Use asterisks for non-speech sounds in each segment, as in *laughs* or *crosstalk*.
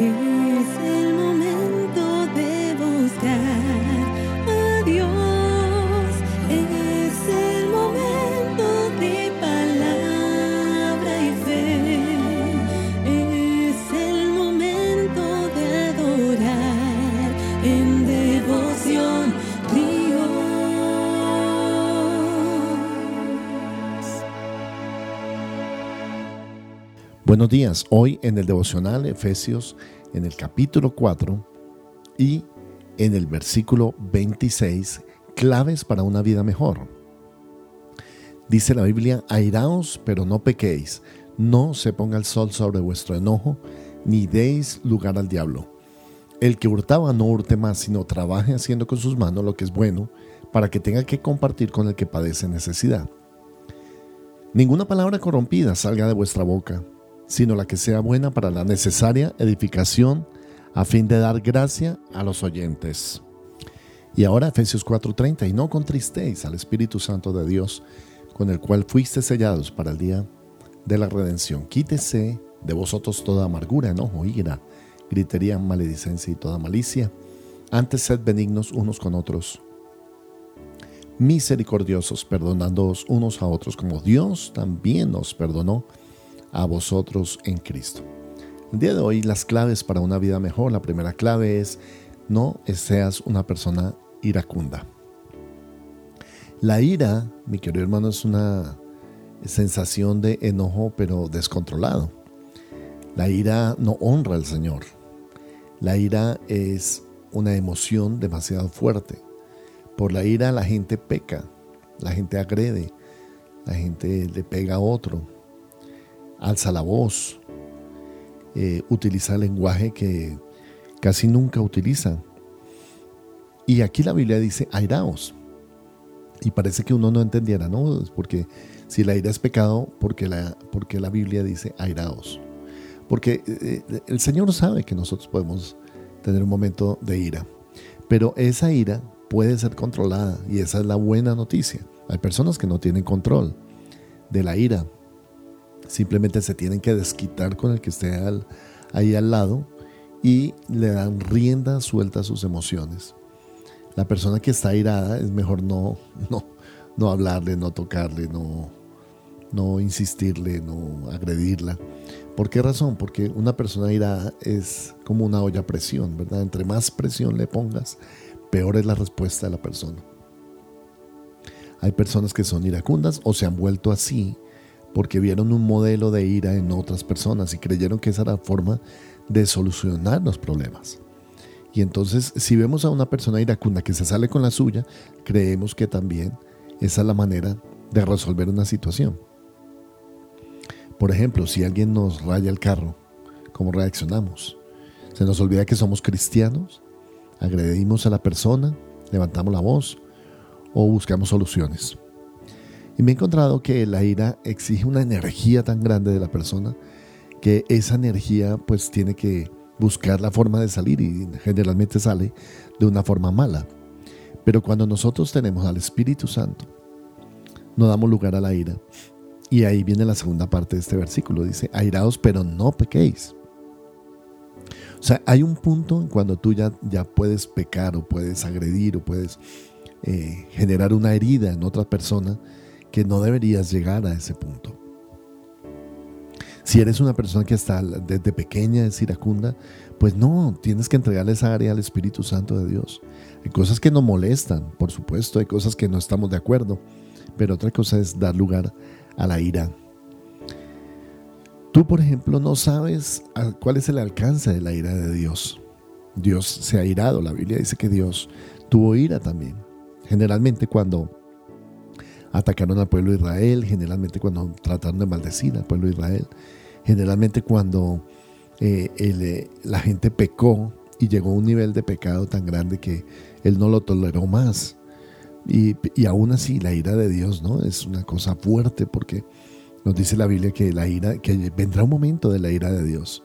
Es el Buenos días, hoy en el devocional Efesios en el capítulo 4 y en el versículo 26, claves para una vida mejor. Dice la Biblia, airaos pero no pequéis, no se ponga el sol sobre vuestro enojo, ni deis lugar al diablo. El que hurtaba no hurte más, sino trabaje haciendo con sus manos lo que es bueno, para que tenga que compartir con el que padece necesidad. Ninguna palabra corrompida salga de vuestra boca sino la que sea buena para la necesaria edificación a fin de dar gracia a los oyentes. Y ahora Efesios 4:30, y no contristéis al Espíritu Santo de Dios, con el cual fuiste sellados para el día de la redención. Quítese de vosotros toda amargura, enojo, ira, gritería, maledicencia y toda malicia. Antes sed benignos unos con otros, misericordiosos, perdonándoos unos a otros, como Dios también nos perdonó a vosotros en Cristo. El día de hoy las claves para una vida mejor. La primera clave es no seas una persona iracunda. La ira, mi querido hermano, es una sensación de enojo pero descontrolado. La ira no honra al Señor. La ira es una emoción demasiado fuerte. Por la ira la gente peca, la gente agrede, la gente le pega a otro, alza la voz, eh, utiliza lenguaje que casi nunca utiliza. Y aquí la Biblia dice airaos. Y parece que uno no entendiera, ¿no? Porque si la ira es pecado, porque la, porque la Biblia dice airaos. Porque eh, eh, el Señor sabe que nosotros podemos tener un momento de ira. Pero esa ira puede ser controlada y esa es la buena noticia. Hay personas que no tienen control de la ira, Simplemente se tienen que desquitar con el que esté ahí al lado y le dan rienda suelta a sus emociones. La persona que está airada es mejor no, *laughs* no, no hablarle, no tocarle, no, no insistirle, no agredirla. ¿Por qué razón? Porque una persona airada es como una olla a presión, ¿verdad? Entre más presión le pongas, peor es la respuesta de la persona. Hay personas que son iracundas o se han vuelto así porque vieron un modelo de ira en otras personas y creyeron que esa era la forma de solucionar los problemas. Y entonces, si vemos a una persona iracunda que se sale con la suya, creemos que también esa es la manera de resolver una situación. Por ejemplo, si alguien nos raya el carro, ¿cómo reaccionamos? Se nos olvida que somos cristianos, agredimos a la persona, levantamos la voz o buscamos soluciones. Y me he encontrado que la ira exige una energía tan grande de la persona que esa energía pues tiene que buscar la forma de salir y generalmente sale de una forma mala. Pero cuando nosotros tenemos al Espíritu Santo, no damos lugar a la ira. Y ahí viene la segunda parte de este versículo. Dice, airaos pero no pequéis. O sea, hay un punto en cuando tú ya, ya puedes pecar o puedes agredir o puedes eh, generar una herida en otra persona que no deberías llegar a ese punto. Si eres una persona que está desde pequeña es iracunda, pues no, tienes que entregarle esa área al Espíritu Santo de Dios. Hay cosas que nos molestan, por supuesto, hay cosas que no estamos de acuerdo, pero otra cosa es dar lugar a la ira. Tú, por ejemplo, no sabes cuál es el alcance de la ira de Dios. Dios se ha irado, la Biblia dice que Dios tuvo ira también. Generalmente cuando atacaron al pueblo de Israel, generalmente cuando trataron de maldecir al pueblo de Israel, generalmente cuando eh, eh, la gente pecó y llegó a un nivel de pecado tan grande que él no lo toleró más. Y, y, aún así la ira de Dios no es una cosa fuerte porque nos dice la Biblia que la ira que vendrá un momento de la ira de Dios.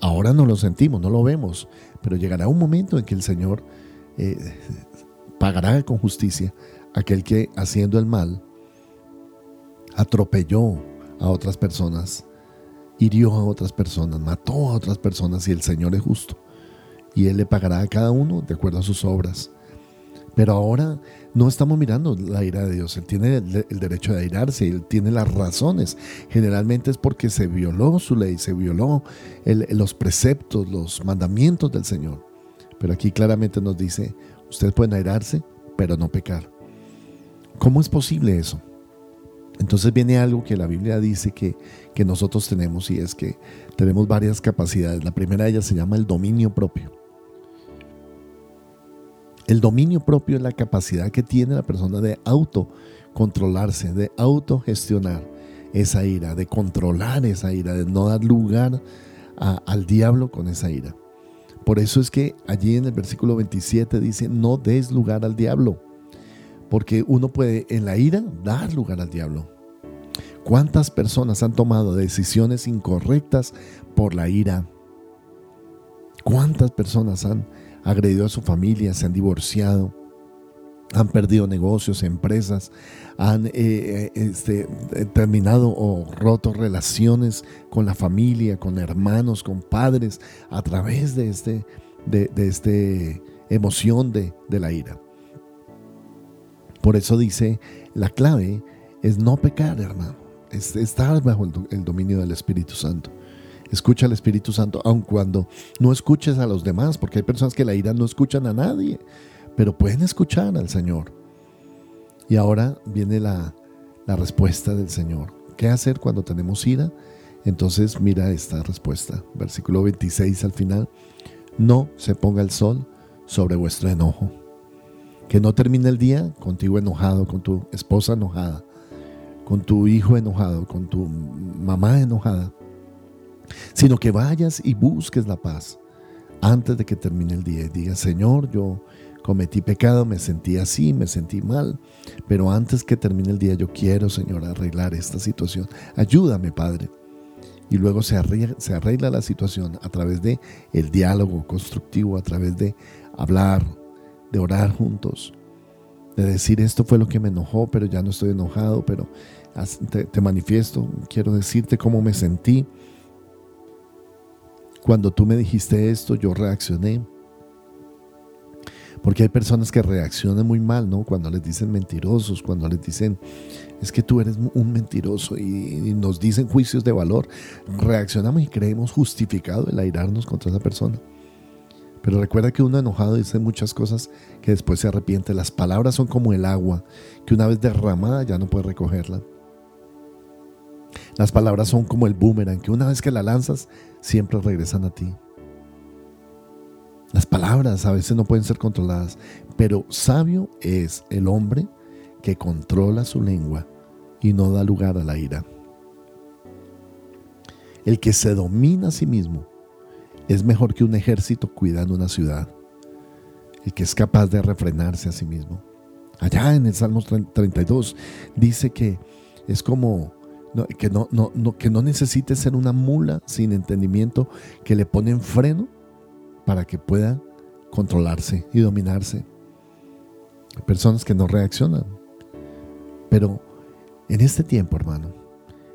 ahora no lo sentimos, no lo vemos, pero llegará un momento en que el Señor eh, pagará con justicia aquel que haciendo el mal atropelló a otras personas hirió a otras personas, mató a otras personas y el Señor es justo. Y Él le pagará a cada uno de acuerdo a sus obras. Pero ahora no estamos mirando la ira de Dios. Él tiene el, derecho de airarse, Él tiene las razones. Generalmente es porque se violó su ley, se violó los preceptos, los mandamientos del Señor. Pero aquí claramente nos dice, ustedes pueden airarse, pero no pecar. ¿Cómo es posible eso? Entonces viene algo que la Biblia dice que, que nosotros tenemos y es que tenemos varias capacidades. La primera de ellas se llama el dominio propio. El dominio propio es la capacidad que tiene la persona de autocontrolarse, de autogestionar esa ira, de controlar esa ira, de no dar lugar al diablo con esa ira. Por eso es que allí en el versículo 27 dice, no des lugar al diablo, porque uno puede en la ira dar lugar al diablo. ¿Cuántas personas han tomado decisiones incorrectas por la ira? ¿Cuántas personas han agredido a su familia, se han divorciado, han perdido negocios, empresas, han eh, eh, este, eh, terminado o roto relaciones con la familia, con hermanos, con padres, a través de este, de, este emoción de, de la ira. Por eso dice, la clave es no pecar, hermano, es estar bajo el dominio del Espíritu Santo. Escucha al Espíritu Santo, aun cuando no escuches a los demás, porque hay personas que la ira no escuchan a nadie, pero pueden escuchar al Señor. Y ahora viene la, la respuesta del Señor. ¿Qué hacer cuando tenemos ira? Entonces mira esta respuesta, versículo 26 al final. No se ponga el sol sobre vuestro enojo. Que no termine el día contigo enojado, con tu esposa enojada, con tu hijo enojado, con tu mamá enojada sino que vayas y busques la paz antes de que termine el día y digas, Señor, yo cometí pecado, me sentí así, me sentí mal, pero antes que termine el día yo quiero, Señor, arreglar esta situación. Ayúdame, Padre. Y luego se arregla, se arregla la situación a través de el diálogo constructivo, a través de hablar, de orar juntos, de decir esto fue lo que me enojó, pero ya no estoy enojado, pero te manifiesto, quiero decirte cómo me sentí cuando tú me dijiste esto, yo reaccioné. Porque hay personas que reaccionan muy mal, ¿no? Cuando les dicen mentirosos, cuando les dicen, es que tú eres un mentiroso y, nos dicen juicios de valor, reaccionamos y creemos justificado el airarnos contra esa persona. Pero recuerda que uno enojado dice muchas cosas que después se arrepiente. Las palabras son como el agua, que una vez derramada ya no puede recogerla. Las palabras son como el boomerang, que una vez que la lanzas, siempre regresan a ti. Las palabras a veces no pueden ser controladas, pero sabio es el hombre que controla su lengua y no da lugar a la ira. El que se domina a sí mismo es mejor que un ejército cuidando una ciudad. El que es capaz de refrenarse a sí mismo. Allá en el Salmo 32 dice que es como que, no, no, que no necesite ser una mula sin entendimiento que le ponen freno para que pueda controlarse y dominarse. Hay personas que no reaccionan. Pero en este tiempo, hermano,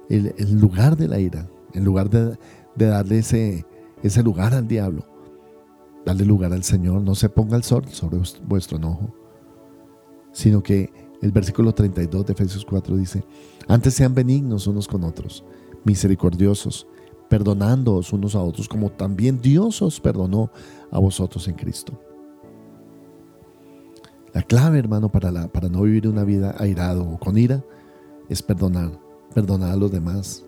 el, lugar de la ira, en lugar de, de darle ese, ese lugar al diablo, darle lugar al Señor, no se ponga el sol sobre vuestro enojo, sino que el versículo 32 de Efesios 4 dice, antes sean benignos unos con otros, misericordiosos, perdonándoos unos a otros, como también Dios os perdonó a vosotros en Cristo. La clave, hermano, para, la, para no vivir una vida airado o con ira es perdonar, perdonar a los demás,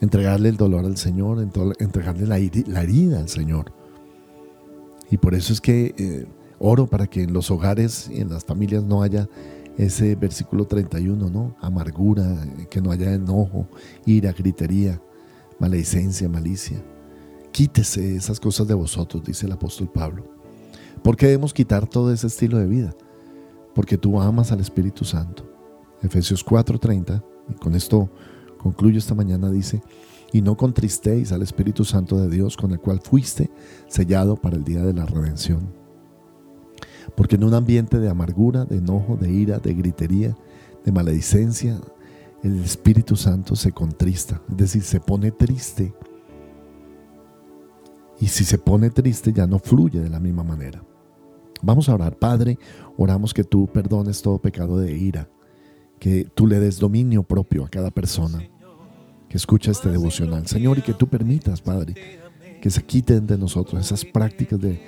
entregarle el dolor al Señor, entregarle la, herida al Señor. Y por eso es que eh, oro para que en los hogares y en las familias no haya ese versículo 31, ¿no? Amargura, que no haya enojo, ira, gritería, maledicencia, malicia. Quítese esas cosas de vosotros, dice el apóstol Pablo. ¿Por qué debemos quitar todo ese estilo de vida? Porque tú amas al Espíritu Santo. Efesios 4:30, y con esto concluyo esta mañana, dice, y no contristéis al Espíritu Santo de Dios con el cual fuiste sellado para el día de la redención. Porque en un ambiente de amargura, de enojo, de ira, de gritería, de maledicencia, el Espíritu Santo se contrista, es decir, se pone triste. Y si se pone triste ya no fluye de la misma manera. Vamos a orar, Padre, oramos que tú perdones todo pecado de ira, que tú le des dominio propio a cada persona que escucha este devocional, Señor, y que tú permitas, Padre, que se quiten de nosotros esas prácticas de,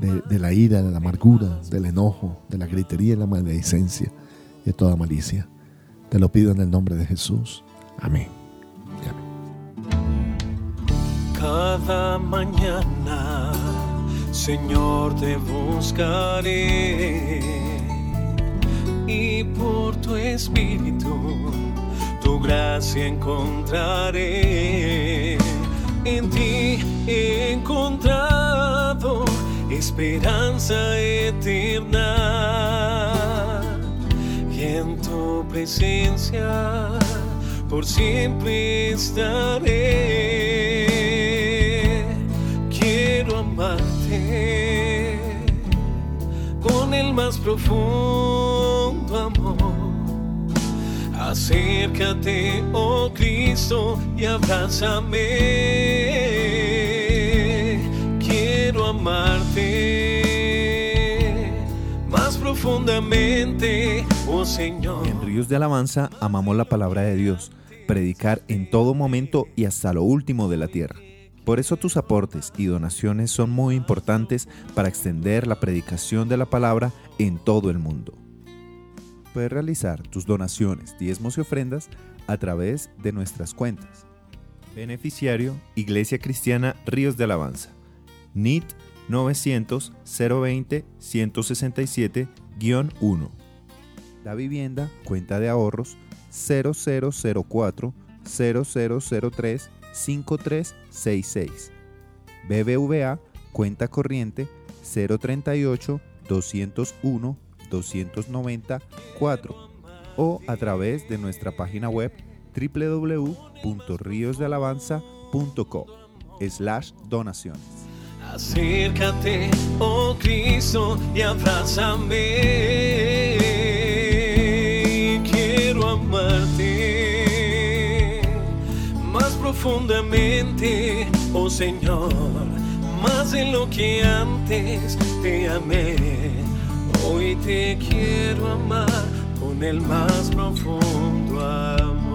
de la ira, de la amargura, del enojo, de la gritería y la maledicencia, de toda malicia. Te lo pido en el nombre de Jesús. Amén. Cada mañana, Señor, te buscaré y por tu espíritu tu gracia encontraré. En ti he encontrado esperanza eterna en tu presencia por siempre estaré. Quiero amarte con el más profundo amor. Acércate, oh Cristo, y abrázame. Quiero amarte Oh Señor. En Ríos de Alabanza amamos la palabra de Dios, predicar en todo momento y hasta lo último de la tierra. Por eso tus aportes y donaciones son muy importantes para extender la predicación de la palabra en todo el mundo. Puedes realizar tus donaciones, diezmos y ofrendas a través de nuestras cuentas. Beneficiario Iglesia Cristiana Ríos de Alabanza. NIT 900 020 167-1 la vivienda, cuenta de ahorros 0004 0003 5366. BBVA, cuenta corriente 038 201 294 o a través de nuestra página web www.riosdealabanza.com slash donaciones. Acércate, oh Cristo, y abrázame más profundamente, oh Señor, más de lo que antes te amé. Hoy te quiero amar con el más profundo amor.